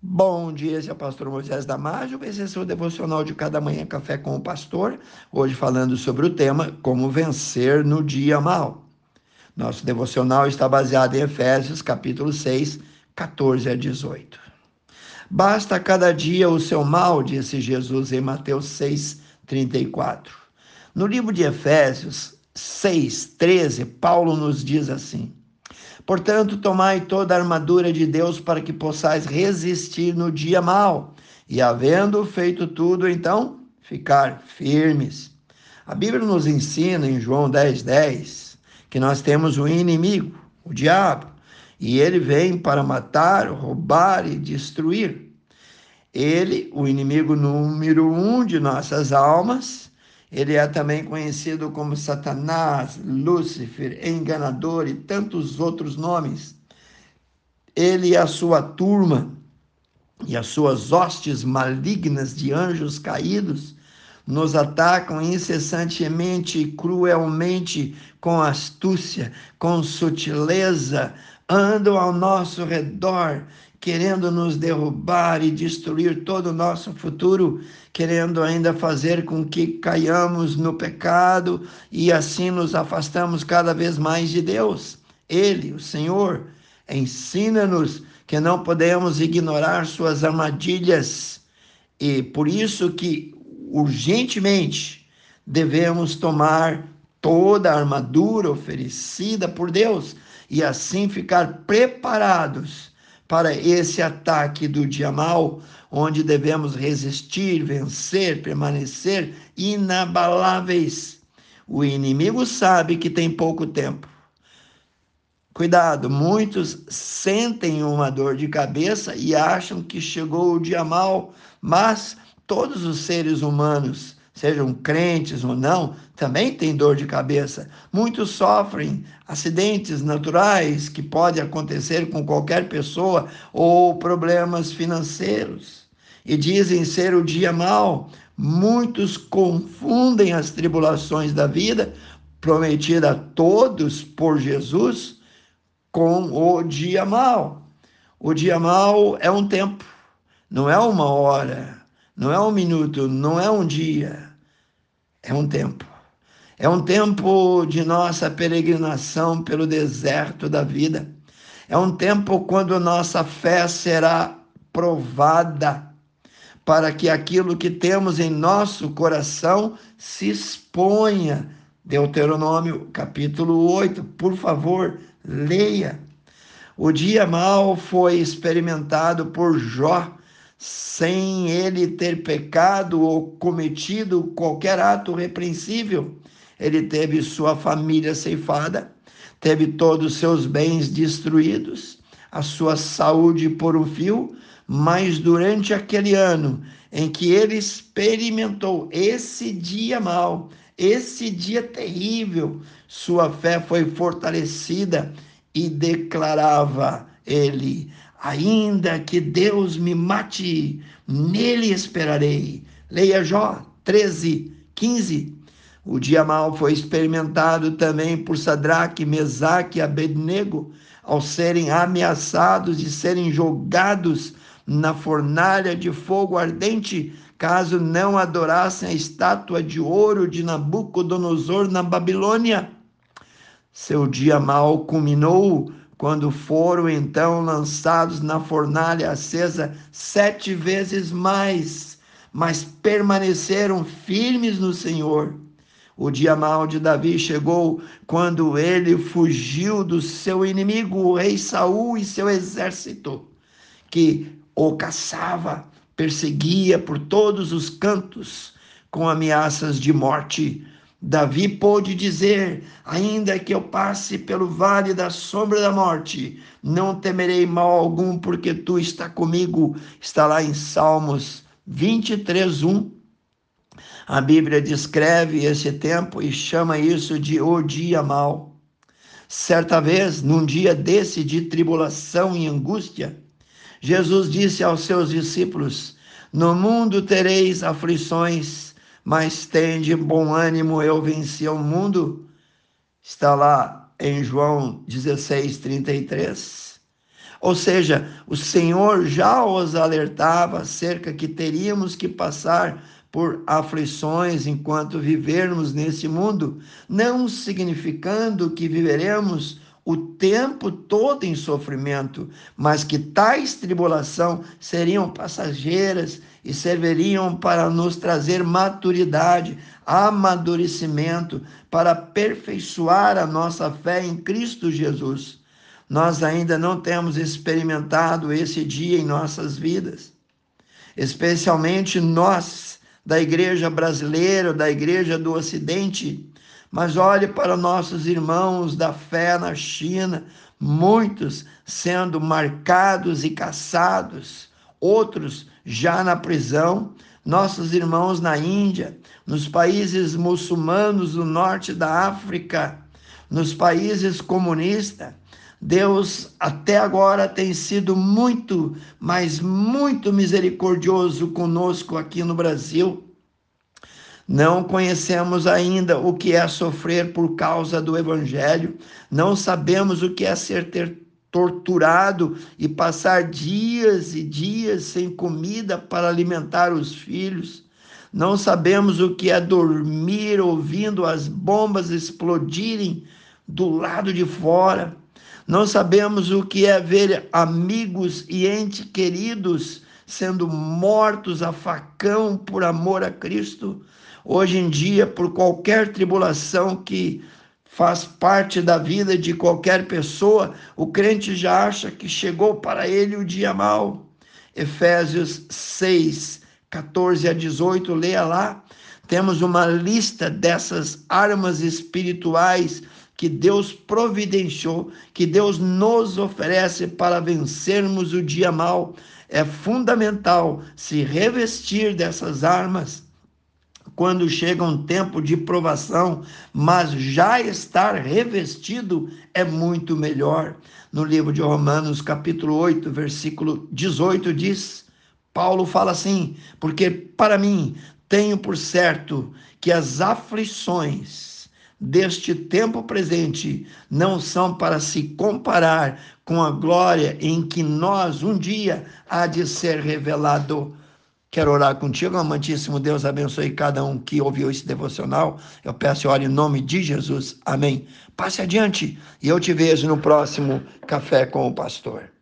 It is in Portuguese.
Bom dia, esse é o pastor Moisés Damásio, esse é o seu devocional de cada manhã, Café com o Pastor, hoje falando sobre o tema Como Vencer no Dia Mal. Nosso devocional está baseado em Efésios, capítulo 6, 14 a 18. Basta cada dia o seu mal, disse Jesus em Mateus 6, 34. No livro de Efésios 6, 13, Paulo nos diz assim: Portanto, tomai toda a armadura de Deus para que possais resistir no dia mau, e havendo feito tudo, então, ficar firmes. A Bíblia nos ensina em João 10, 10 que nós temos um inimigo, o diabo, e ele vem para matar, roubar e destruir. Ele, o inimigo número um de nossas almas, ele é também conhecido como Satanás, Lúcifer, enganador e tantos outros nomes. Ele e a sua turma e as suas hostes malignas de anjos caídos nos atacam incessantemente e cruelmente com astúcia, com sutileza, andam ao nosso redor querendo nos derrubar e destruir todo o nosso futuro, querendo ainda fazer com que caiamos no pecado e assim nos afastamos cada vez mais de Deus. Ele, o Senhor, ensina-nos que não podemos ignorar suas armadilhas e por isso que urgentemente devemos tomar toda a armadura oferecida por Deus e assim ficar preparados para esse ataque do dia mal, onde devemos resistir, vencer, permanecer inabaláveis. O inimigo sabe que tem pouco tempo. Cuidado, muitos sentem uma dor de cabeça e acham que chegou o dia mal, mas todos os seres humanos sejam crentes ou não, também têm dor de cabeça. Muitos sofrem acidentes naturais que podem acontecer com qualquer pessoa ou problemas financeiros e dizem ser o dia mau. Muitos confundem as tribulações da vida prometida a todos por Jesus com o dia mau. O dia mau é um tempo, não é uma hora, não é um minuto, não é um dia é um tempo. É um tempo de nossa peregrinação pelo deserto da vida. É um tempo quando nossa fé será provada para que aquilo que temos em nosso coração se exponha. Deuteronômio capítulo 8, por favor, leia. O dia mal foi experimentado por Jó sem ele ter pecado ou cometido qualquer ato repreensível. Ele teve sua família ceifada, teve todos os seus bens destruídos, a sua saúde por um fio, mas durante aquele ano em que ele experimentou esse dia mau, esse dia terrível, sua fé foi fortalecida e declarava ele: Ainda que Deus me mate, nele esperarei. Leia Jó 13, 15. O dia mal foi experimentado também por Sadraque, Mesaque e Abednego, ao serem ameaçados de serem jogados na fornalha de fogo ardente, caso não adorassem a estátua de ouro de Nabucodonosor na Babilônia. Seu dia mal culminou quando foram então lançados na fornalha acesa sete vezes mais, mas permaneceram firmes no Senhor. O dia mau de Davi chegou quando ele fugiu do seu inimigo, o rei Saul e seu exército, que o caçava, perseguia por todos os cantos com ameaças de morte. Davi pôde dizer: Ainda que eu passe pelo vale da sombra da morte, não temerei mal algum, porque tu está comigo. Está lá em Salmos 23, 1. A Bíblia descreve esse tempo e chama isso de o dia mau. Certa vez, num dia desse de tribulação e angústia, Jesus disse aos seus discípulos: No mundo tereis aflições mas tende bom ânimo, eu venci o mundo. Está lá em João 16, 33. Ou seja, o Senhor já os alertava acerca que teríamos que passar por aflições enquanto vivermos nesse mundo, não significando que viveremos o tempo todo em sofrimento, mas que tais tribulação seriam passageiras e serviriam para nos trazer maturidade, amadurecimento, para aperfeiçoar a nossa fé em Cristo Jesus. Nós ainda não temos experimentado esse dia em nossas vidas, especialmente nós da igreja brasileira, da igreja do Ocidente, mas olhe para nossos irmãos da fé na China, muitos sendo marcados e caçados, outros já na prisão, nossos irmãos na Índia, nos países muçulmanos do norte da África, nos países comunistas. Deus até agora tem sido muito, mas muito misericordioso conosco aqui no Brasil. Não conhecemos ainda o que é sofrer por causa do Evangelho, não sabemos o que é ser ter torturado e passar dias e dias sem comida para alimentar os filhos. Não sabemos o que é dormir ouvindo as bombas explodirem do lado de fora. Não sabemos o que é ver amigos e entes queridos sendo mortos a facão por amor a Cristo. Hoje em dia, por qualquer tribulação que faz parte da vida de qualquer pessoa, o crente já acha que chegou para ele o dia mau. Efésios 6, 14 a 18, leia lá. Temos uma lista dessas armas espirituais que Deus providenciou, que Deus nos oferece para vencermos o dia mal. É fundamental se revestir dessas armas quando chega um tempo de provação, mas já estar revestido é muito melhor. No livro de Romanos, capítulo 8, versículo 18, diz: Paulo fala assim: Porque para mim tenho por certo que as aflições deste tempo presente não são para se comparar com a glória em que nós um dia há de ser revelado. Quero orar contigo, amantíssimo Deus, abençoe cada um que ouviu esse devocional. Eu peço e oro em nome de Jesus. Amém. Passe adiante e eu te vejo no próximo Café com o Pastor.